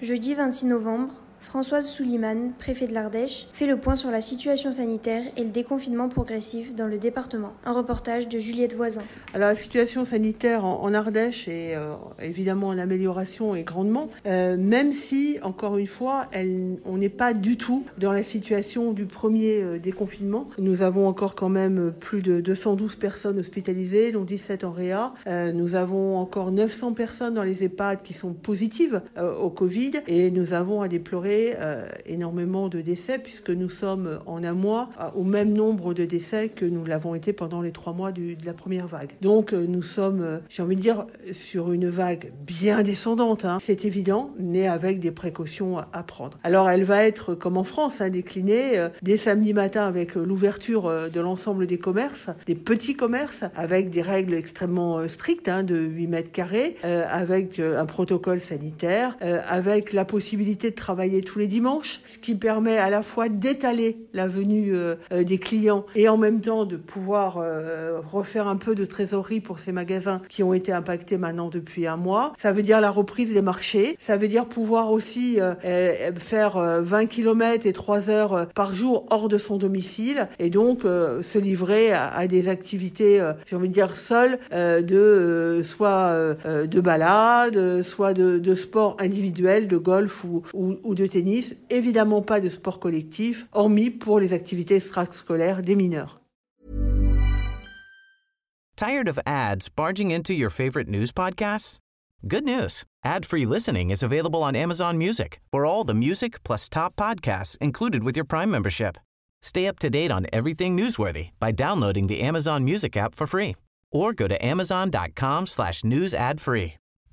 Jeudi 26 novembre, Françoise Souliman, préfet de l'Ardèche, fait le point sur la situation sanitaire et le déconfinement progressif dans le département. Un reportage de Juliette Voisin. Alors, la situation sanitaire en, Ardèche est euh, évidemment en amélioration et grandement, euh, même si, encore une fois, on n'est pas du tout dans la situation du premier euh, déconfinement. Nous avons encore quand même plus de 212 personnes hospitalisées, dont 17 en réa. nous avons encore 900 personnes dans les EHPAD qui sont positives au Covid et nous avons à déplorer euh, énormément de décès puisque nous sommes en un mois au même nombre de décès que nous l'avons été pendant les trois mois de la première vague. Donc euh, nous sommes, euh, j'ai envie de dire, sur une vague bien descendante. Hein. C'est évident, mais avec des précautions à, prendre. Alors elle va être, comme en France, hein, déclinée dès samedi matin avec l'ouverture de l'ensemble des commerces, des petits commerces, avec des règles extrêmement strictes hein, de 8 mètres carrés, avec un protocole sanitaire, avec la possibilité de travailler tous les dimanches, ce qui permet à la fois d'étaler la venue euh, euh, des clients et en même temps de pouvoir euh, refaire un peu de trésorerie pour ces magasins qui ont été impactés maintenant depuis un mois. Ça veut dire la reprise des marchés, ça veut dire pouvoir aussi faire 20 km et 3 heures par jour hors de son domicile et donc se livrer à, des activités, j'ai envie de dire seules, de soit de balade, soit de, sport individuel, de golf ou, de tennis, évidemment pas de sport collectif, hormis pour les activités extrascolaires des mineurs. Tired of ads barging into your favorite news podcasts? Good news. Ad-free listening is available on Amazon Music for all the music plus top podcasts included with your Prime membership. Stay up to date on everything newsworthy by downloading the Amazon Music app for free or go to amazon.com slash news ad free.